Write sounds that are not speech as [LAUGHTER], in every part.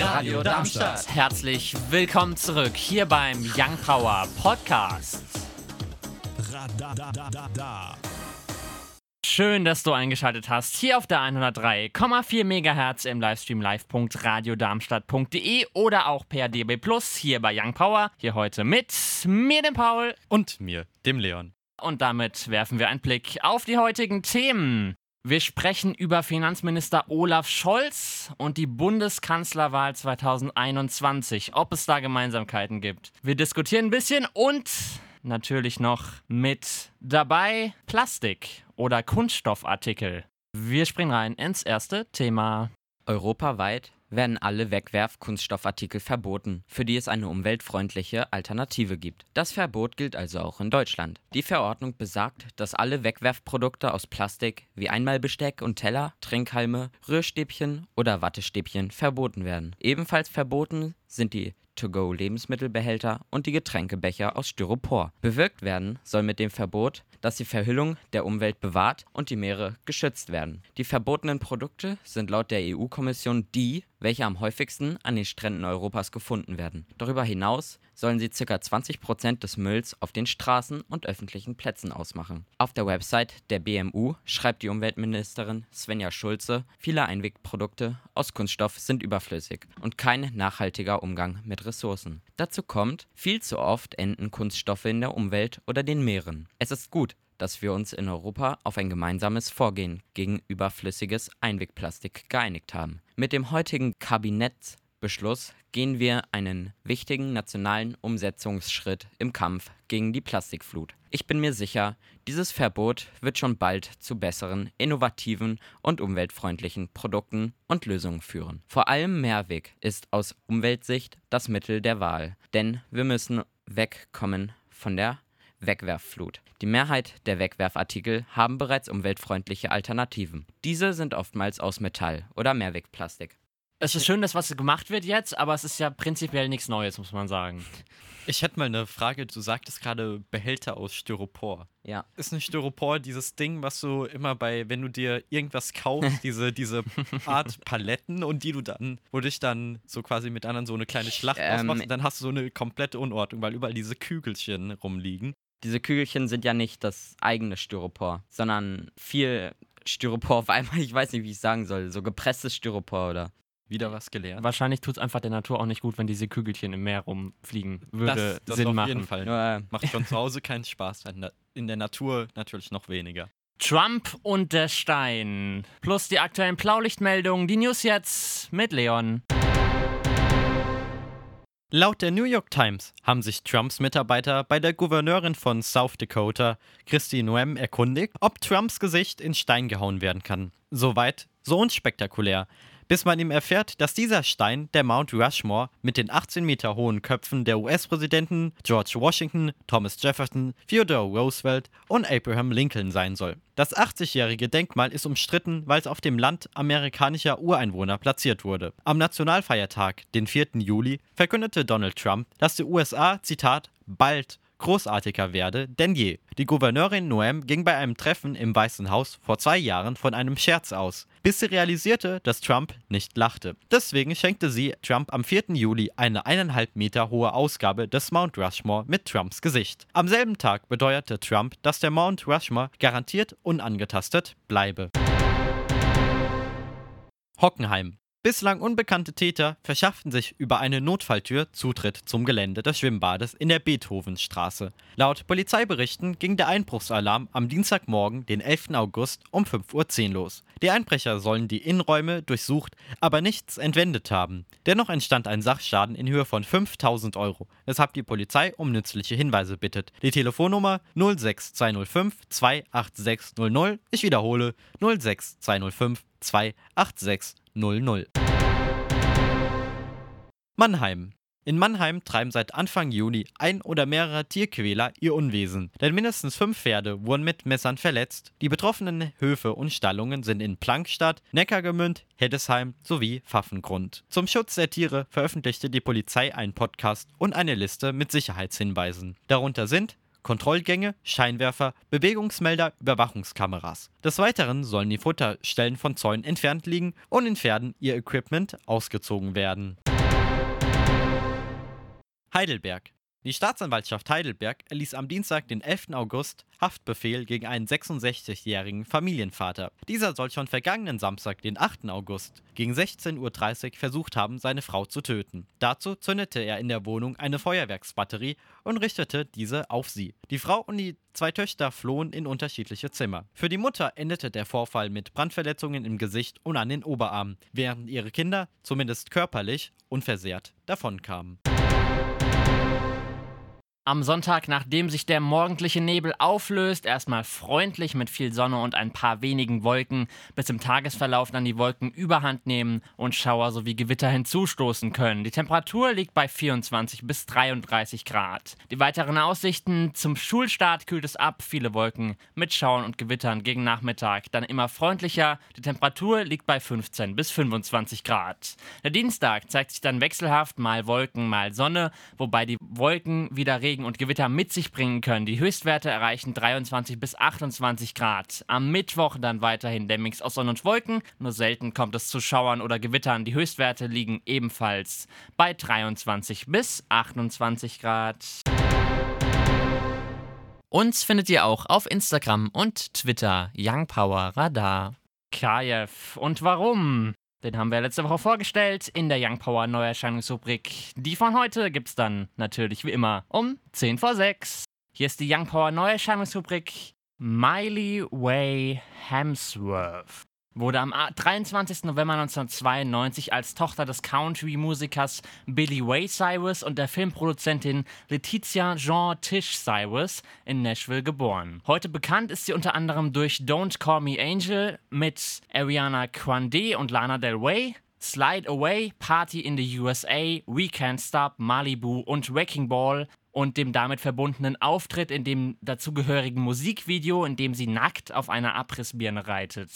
Radio Darmstadt. Herzlich willkommen zurück hier beim Young Power Podcast. Schön, dass du eingeschaltet hast. Hier auf der 103,4 MHz im Livestream live.radiodarmstadt.de oder auch per DB Plus hier bei Young Power. Hier heute mit mir, dem Paul. Und mir, dem Leon. Und damit werfen wir einen Blick auf die heutigen Themen. Wir sprechen über Finanzminister Olaf Scholz und die Bundeskanzlerwahl 2021, ob es da Gemeinsamkeiten gibt. Wir diskutieren ein bisschen und natürlich noch mit dabei Plastik oder Kunststoffartikel. Wir springen rein ins erste Thema. Europaweit werden alle Wegwerf-Kunststoffartikel verboten, für die es eine umweltfreundliche Alternative gibt. Das Verbot gilt also auch in Deutschland. Die Verordnung besagt, dass alle Wegwerfprodukte aus Plastik wie Einmalbesteck und Teller, Trinkhalme, Rührstäbchen oder Wattestäbchen verboten werden. Ebenfalls verboten sind die To-Go-Lebensmittelbehälter und die Getränkebecher aus Styropor. Bewirkt werden soll mit dem Verbot, dass die Verhüllung der Umwelt bewahrt und die Meere geschützt werden. Die verbotenen Produkte sind laut der EU-Kommission die, welche am häufigsten an den Stränden Europas gefunden werden. Darüber hinaus sollen sie ca. 20% des Mülls auf den Straßen und öffentlichen Plätzen ausmachen. Auf der Website der BMU schreibt die Umweltministerin Svenja Schulze, viele Einwegprodukte aus Kunststoff sind überflüssig und kein nachhaltiger Umgang mit Ressourcen. Dazu kommt, viel zu oft enden Kunststoffe in der Umwelt oder den Meeren. Es ist gut, dass wir uns in Europa auf ein gemeinsames Vorgehen gegen überflüssiges Einwegplastik geeinigt haben. Mit dem heutigen Kabinettsbeschluss gehen wir einen wichtigen nationalen Umsetzungsschritt im Kampf gegen die Plastikflut. Ich bin mir sicher, dieses Verbot wird schon bald zu besseren, innovativen und umweltfreundlichen Produkten und Lösungen führen. Vor allem Mehrweg ist aus Umweltsicht das Mittel der Wahl, denn wir müssen wegkommen von der Wegwerfflut. Die Mehrheit der Wegwerfartikel haben bereits umweltfreundliche Alternativen. Diese sind oftmals aus Metall oder Mehrwegplastik. Es ist schön, dass was gemacht wird jetzt, aber es ist ja prinzipiell nichts Neues, muss man sagen. Ich hätte mal eine Frage. Du sagtest gerade Behälter aus Styropor. Ja. Ist ein Styropor dieses Ding, was du immer bei, wenn du dir irgendwas kaufst, [LAUGHS] diese, diese Art Paletten und die du dann, wo dich dann so quasi mit anderen so eine kleine Schlacht Ähm, ausmachst und dann hast du so eine komplette Unordnung, weil überall diese Kügelchen rumliegen. Diese Kügelchen sind ja nicht das eigene Styropor, sondern viel Styropor auf einmal. Ich weiß nicht, wie ich sagen soll. So gepresstes Styropor oder. Wieder was gelernt. Wahrscheinlich tut es einfach der Natur auch nicht gut, wenn diese Kügelchen im Meer rumfliegen. Würde das das Sinn auf machen. jeden Fall. Äh, Macht schon zu Hause keinen Spaß. In der- Natur natürlich noch weniger. Trump und der Stein. Plus die aktuellen Blaulichtmeldungen. Die News jetzt mit Leon. Laut der New York Times haben sich Trumps Mitarbeiter bei der Gouverneurin von South Dakota, Christy Noem, erkundigt, ob Trumps Gesicht in Stein gehauen werden kann. Soweit, so unspektakulär. Bis man ihm erfährt, dass dieser Stein der Mount Rushmore mit den 18 Meter hohen Köpfen der US-Präsidenten George Washington, Thomas Jefferson, Theodore Roosevelt und Abraham Lincoln sein soll. Das 80-jährige Denkmal ist umstritten, weil es auf dem Land amerikanischer Ureinwohner platziert wurde. Am Nationalfeiertag, den 4. Juli, verkündete Donald Trump, dass die USA, Zitat, bald großartiger werde denn je. Die Gouverneurin Noem ging bei einem Treffen im Weißen Haus vor zwei Jahren von einem Scherz aus, bis sie realisierte, dass Trump nicht lachte. Deswegen schenkte sie Trump am 4. Juli eine eineinhalb Meter hohe Ausgabe des Mount Rushmore mit Trumps Gesicht. Am selben Tag beteuerte Trump, dass der Mount Rushmore garantiert unangetastet bleibe. Hockenheim. Bislang unbekannte Täter verschafften sich über eine Notfalltür Zutritt zum Gelände des Schwimmbades in der Beethovenstraße. Laut Polizeiberichten ging der Einbruchsalarm am Dienstagmorgen, den 11. August um 5.10 Uhr los. Die Einbrecher sollen die Innenräume durchsucht, aber nichts entwendet haben. Dennoch entstand ein Sachschaden in Höhe von 5000 Euro, weshalb die Polizei um nützliche Hinweise bittet. Die Telefonnummer 06205 28600, ich wiederhole 06205 28600. Mannheim. In Mannheim treiben seit Anfang Juni ein oder mehrere Tierquäler ihr Unwesen, denn mindestens fünf Pferde wurden mit Messern verletzt. Die betroffenen Höfe und Stallungen sind in Plankstadt, Neckargemünd, Heddesheim sowie Pfaffengrund. Zum Schutz der Tiere veröffentlichte die Polizei einen Podcast und eine Liste mit Sicherheitshinweisen. Darunter sind Kontrollgänge, Scheinwerfer, Bewegungsmelder, Überwachungskameras. Des Weiteren sollen die Futterstellen von Zäunen entfernt liegen und in Pferden ihr Equipment ausgezogen werden. Heidelberg. Die Staatsanwaltschaft Heidelberg erließ am Dienstag, den 11. August, Haftbefehl gegen einen 66-jährigen Familienvater. Dieser soll schon vergangenen Samstag, den 8. August, gegen 16.30 Uhr versucht haben, seine Frau zu töten. Dazu zündete er in der Wohnung eine Feuerwerksbatterie und richtete diese auf sie. Die Frau und die zwei Töchter flohen in unterschiedliche Zimmer. Für die Mutter endete der Vorfall mit Brandverletzungen im Gesicht und an den Oberarmen, während ihre Kinder, zumindest körperlich, unversehrt davonkamen. Am Sonntag, nachdem sich der morgendliche Nebel auflöst, erstmal freundlich mit viel Sonne und ein paar wenigen Wolken, bis im Tagesverlauf dann die Wolken überhand nehmen und Schauer sowie Gewitter hinzustoßen können. Die Temperatur liegt bei 24 bis 33 Grad. Die weiteren Aussichten zum Schulstart kühlt es ab, viele Wolken mit Schauern und Gewittern gegen Nachmittag, dann immer freundlicher. Die Temperatur liegt bei 15 bis 25 Grad. Der Dienstag zeigt sich dann wechselhaft, mal Wolken, mal Sonne, wobei die Wolken wieder Regen Regen und Gewitter mit sich bringen können. Die Höchstwerte erreichen 23 bis 28 Grad. Am Mittwoch dann weiterhin der Mix aus Sonne und Wolken. Nur selten kommt es zu Schauern oder Gewittern. Die Höchstwerte liegen ebenfalls bei 23 bis 28 Grad. Uns findet ihr auch auf Instagram und Twitter Young Power Radar. Kajew. Und warum? Den haben wir letzte Woche vorgestellt in der Young Power Neuerscheinungsrubrik. Die von heute gibt's dann natürlich wie immer um 10 vor 6. Hier ist die Young Power Neuerscheinungsrubrik Miley Way Hemsworth wurde am 23. November 1992 als Tochter des Country-Musikers Billy Way Cyrus und der Filmproduzentin Letizia Jean Tish Cyrus in Nashville geboren. Heute bekannt ist sie unter anderem durch Don't Call Me Angel mit Ariana Grande und Lana Del Rey, Slide Away, Party in the USA, We Can't Stop, Malibu und Wrecking Ball und dem damit verbundenen Auftritt in dem dazugehörigen Musikvideo, in dem sie nackt auf einer Abrissbirne reitet.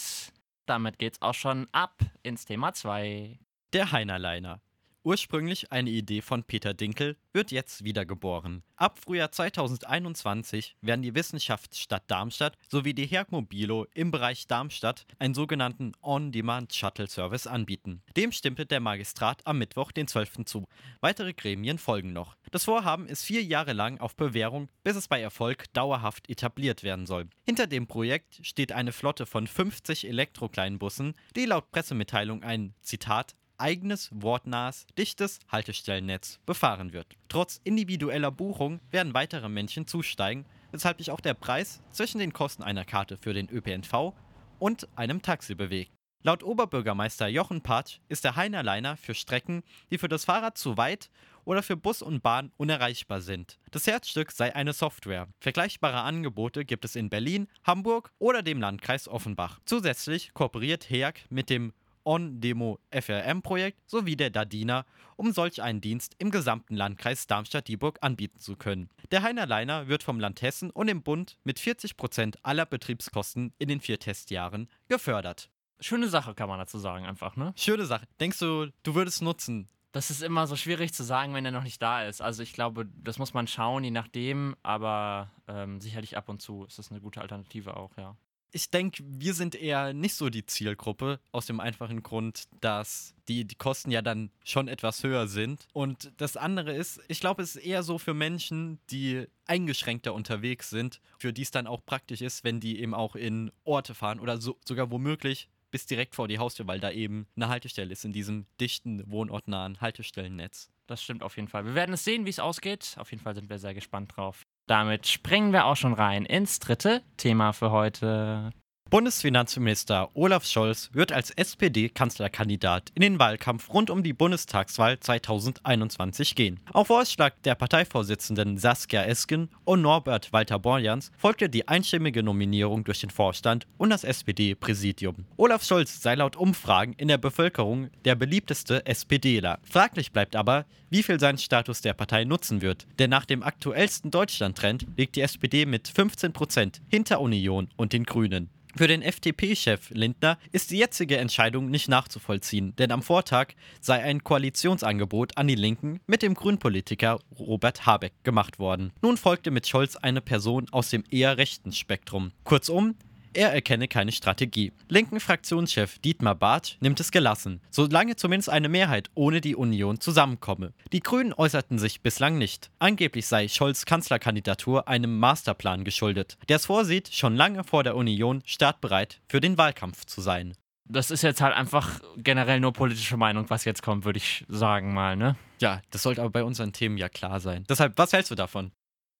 Damit geht's auch schon ab ins Thema 2. Der Heinerleiner. Ursprünglich eine Idee von Peter Dinkel, wird jetzt wiedergeboren. Ab Frühjahr 2021 werden die Wissenschaftsstadt Darmstadt sowie die Herkmobilo im Bereich Darmstadt einen sogenannten On-Demand-Shuttle-Service anbieten. Dem stimmte der Magistrat am Mittwoch, den 12. zu. Weitere Gremien folgen noch. Das Vorhaben ist vier Jahre lang auf Bewährung, bis es bei Erfolg dauerhaft etabliert werden soll. Hinter dem Projekt steht eine Flotte von 50 Elektrokleinbussen, die laut Pressemitteilung ein, Zitat, eigenes, wortnahes, dichtes Haltestellennetz befahren wird. Trotz individueller Buchung werden weitere Männchen zusteigen, weshalb sich auch der Preis zwischen den Kosten einer Karte für den ÖPNV und einem Taxi bewegt. Laut Oberbürgermeister Jochen Patsch ist der Heinerliner für Strecken, die für das Fahrrad zu weit oder für Bus und Bahn unerreichbar sind. Das Herzstück sei eine Software. Vergleichbare Angebote gibt es in Berlin, Hamburg oder dem Landkreis Offenbach. Zusätzlich kooperiert HEAG mit dem On-Demo FRM-Projekt sowie der DADINA, um solch einen Dienst im gesamten Landkreis Darmstadt-Dieburg anbieten zu können. Der Heinerliner wird vom Land Hessen und dem Bund mit 40 Prozent aller Betriebskosten in den vier Testjahren gefördert. Schöne Sache, kann man dazu sagen, einfach, ne? Schöne Sache. Denkst du, du würdest nutzen? Das ist immer so schwierig zu sagen, wenn er noch nicht da ist. Also ich glaube, das muss man schauen, je nachdem, aber ähm, sicherlich ab und zu ist das eine gute Alternative auch, ja ich denke, wir sind eher nicht so die Zielgruppe, aus dem einfachen Grund, dass die, die Kosten ja dann schon etwas höher sind. Und das andere ist, ich glaube, es ist eher so für Menschen, die eingeschränkter unterwegs sind, für die es dann auch praktisch ist, wenn die eben auch in Orte fahren oder so, sogar womöglich bis direkt vor die Haustür, weil da eben eine Haltestelle ist in diesem dichten, wohnortnahen Haltestellennetz. Das stimmt auf jeden Fall. Wir werden es sehen, wie es ausgeht. Auf jeden Fall sind wir sehr gespannt drauf. Damit springen wir auch schon rein ins dritte Thema für heute. Bundesfinanzminister Olaf Scholz wird als SPD-Kanzlerkandidat in den Wahlkampf rund um die Bundestagswahl 2021 gehen. Auf Vorschlag der Parteivorsitzenden Saskia Esken und Norbert Walter Borjans folgte die einstimmige Nominierung durch den Vorstand und das SPD-Präsidium. Olaf Scholz sei laut Umfragen in der Bevölkerung der beliebteste SPDler. Fraglich bleibt aber, wie viel sein Status der Partei nutzen wird. Denn nach dem aktuellsten Deutschland-Trend liegt die SPD mit 15 Prozent hinter Union und den Grünen. Für den FDP-Chef Lindner ist die jetzige Entscheidung nicht nachzuvollziehen, denn am Vortag sei ein Koalitionsangebot an die Linken mit dem Grünpolitiker Robert Habeck gemacht worden. Nun folgte mit Scholz eine Person aus dem eher rechten Spektrum. Kurzum, er erkenne keine Strategie. Linken Fraktionschef Dietmar Bartsch nimmt es gelassen, solange zumindest eine Mehrheit ohne die Union zusammenkomme. Die Grünen äußerten sich bislang nicht. Angeblich sei Scholz Kanzlerkandidatur einem Masterplan geschuldet, der es vorsieht, schon lange vor der Union startbereit für den Wahlkampf zu sein. Das ist jetzt halt einfach generell nur politische Meinung, was jetzt kommt, würde ich sagen mal, ne? Ja, das sollte aber bei unseren Themen ja klar sein. Deshalb, was hältst du davon?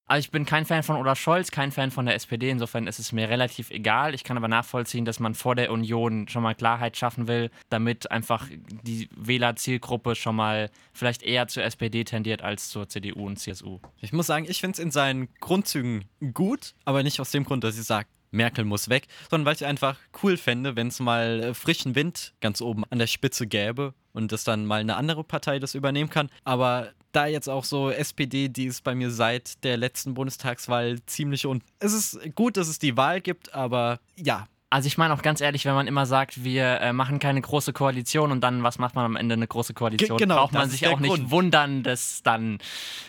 Also ich bin kein Fan von Olaf Scholz, kein Fan von der SPD, insofern ist es mir relativ egal. Ich kann aber nachvollziehen, dass man vor der Union schon mal Klarheit schaffen will, damit einfach die Wählerzielgruppe schon mal vielleicht eher zur SPD tendiert als zur CDU und CSU. Ich muss sagen, ich finde es in seinen Grundzügen gut, aber nicht aus dem Grund, dass ich sage, Merkel muss weg, sondern weil ich einfach cool fände, wenn es mal äh, frischen Wind ganz oben an der Spitze gäbe und dass dann mal eine andere Partei das übernehmen kann. Aber da jetzt auch so SPD, die ist bei mir seit der letzten Bundestagswahl ziemlich unten. Es ist gut, dass es die Wahl gibt, aber ja, also ich meine auch ganz ehrlich, wenn man immer sagt, wir äh, machen keine große Koalition und dann, was macht man am Ende eine große Koalition, genau, braucht man sich auch Grund. nicht wundern, dass dann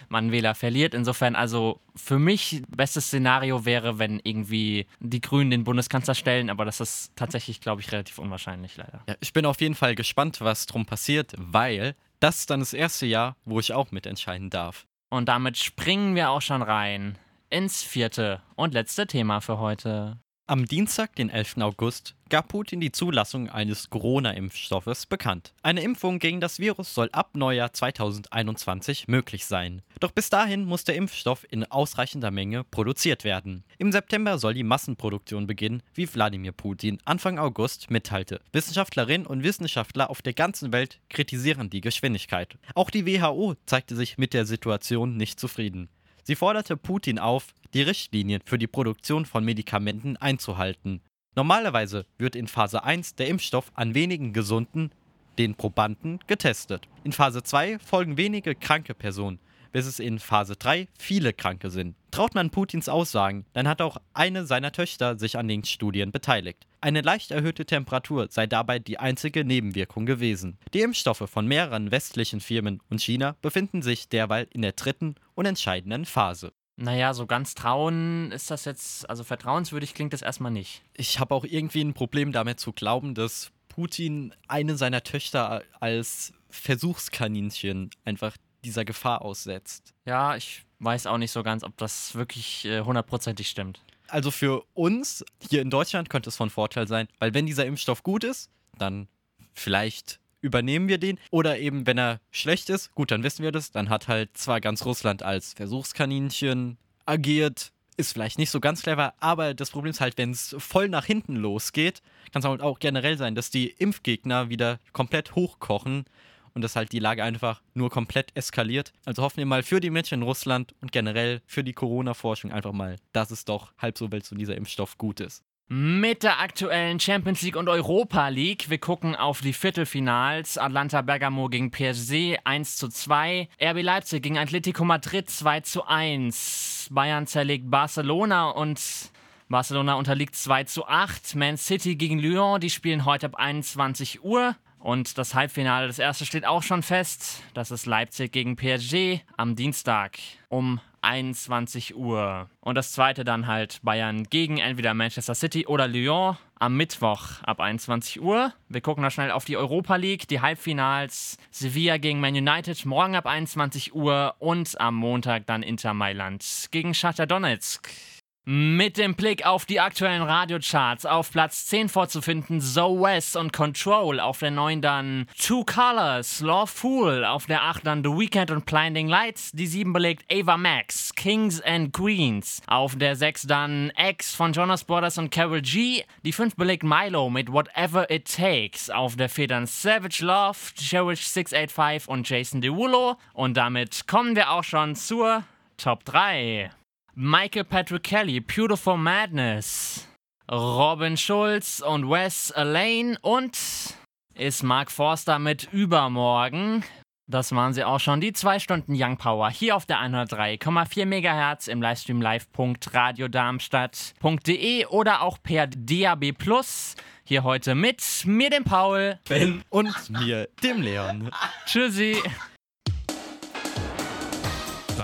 man Wähler verliert. Insofern, also für mich, bestes Szenario wäre, wenn irgendwie die Grünen den Bundeskanzler stellen, aber das ist tatsächlich, glaube ich, relativ unwahrscheinlich leider. Ja, ich bin auf jeden Fall gespannt, was drum passiert, weil das ist dann das erste Jahr, wo ich auch mitentscheiden darf. Und damit springen wir auch schon rein ins vierte und letzte Thema für heute. Am Dienstag, den 11. August, gab Putin die Zulassung eines Corona-Impfstoffes bekannt. Eine Impfung gegen das Virus soll ab Neujahr 2021 möglich sein. Doch bis dahin muss der Impfstoff in ausreichender Menge produziert werden. Im September soll die Massenproduktion beginnen, wie Wladimir Putin Anfang August mitteilte. Wissenschaftlerinnen und Wissenschaftler auf der ganzen Welt kritisieren die Geschwindigkeit. Auch die WHO zeigte sich mit der Situation nicht zufrieden. Sie forderte Putin auf, die Richtlinien für die Produktion von Medikamenten einzuhalten. Normalerweise wird in Phase 1 der Impfstoff an wenigen gesunden, den Probanden, getestet. In Phase 2 folgen wenige kranke Personen, bis es in Phase 3 viele Kranke sind. Traut man Putins Aussagen, dann hat auch eine seiner Töchter sich an den Studien beteiligt. Eine leicht erhöhte Temperatur sei dabei die einzige Nebenwirkung gewesen. Die Impfstoffe von mehreren westlichen Firmen und China befinden sich derweil in der dritten und entscheidenden Phase. Naja, so ganz trauen ist das jetzt, also vertrauenswürdig klingt das erstmal nicht. Ich habe auch irgendwie ein Problem damit zu glauben, dass Putin eine seiner Töchter als Versuchskaninchen einfach dieser Gefahr aussetzt. Ja, ich weiß auch nicht so ganz, ob das wirklich äh, hundertprozentig äh, stimmt. Also für uns hier in Deutschland könnte es von Vorteil sein, weil wenn dieser Impfstoff gut ist, dann vielleicht übernehmen wir den. Oder eben, wenn er schlecht ist, gut, dann wissen wir das. Dann hat halt zwar ganz Russland als Versuchskaninchen agiert, ist vielleicht nicht so ganz clever, aber das Problem ist halt, wenn es voll nach hinten losgeht, kann es halt auch generell sein, dass die Impfgegner wieder komplett hochkochen und dass halt die Lage einfach nur komplett eskaliert. Also hoffen wir mal für die Menschen in Russland und generell für die Corona-Forschung einfach mal, dass es doch halb so wild so dieser Impfstoff gut ist. Mit der aktuellen Champions League und Europa League. Wir gucken auf die Viertelfinals. Atlanta Bergamo gegen PSG 1 zu 2. RB Leipzig gegen Atletico Madrid 2 zu 1. Bayern zerlegt Barcelona und Barcelona unterliegt 2 zu 8. Man City gegen Lyon, die spielen heute ab 21 Uhr. Und das Halbfinale, das erste steht auch schon fest. Das ist Leipzig gegen PSG am Dienstag um 21 Uhr. Und das zweite dann halt Bayern gegen entweder Manchester City oder Lyon am Mittwoch ab 21 Uhr. Wir gucken noch schnell auf die Europa League, die Halbfinals Sevilla gegen Man United morgen ab 21 Uhr und am Montag dann Inter Mailand gegen Shakhtar Donetsk. Mit dem Blick auf die aktuellen Radiocharts auf Platz 10 vorzufinden Zoe West und Control, auf der 9 dann Two Colors, Law Fool, auf der 8 dann The Weekend und Blinding Lights, die 7 belegt Ava Max, Kings and Queens, auf der 6 dann X von Jonas Brothers und Carol G, die 5 belegt Milo mit Whatever It Takes, auf der 4 dann Savage Love, Cherish 685 und Jason Derulo. Und damit kommen wir auch schon zur Top 3. Michael Patrick Kelly, Beautiful Madness, Robin Schulz und Wes Elaine und ist Mark Forster mit Übermorgen. Das waren sie auch schon, die zwei Stunden Young Power hier auf der 103,4 MHz im Livestream live.radiodarmstadt.de oder auch per DAB Plus. Hier heute mit mir, dem Paul, Ben und [LAUGHS] mir, dem Leon. Tschüssi.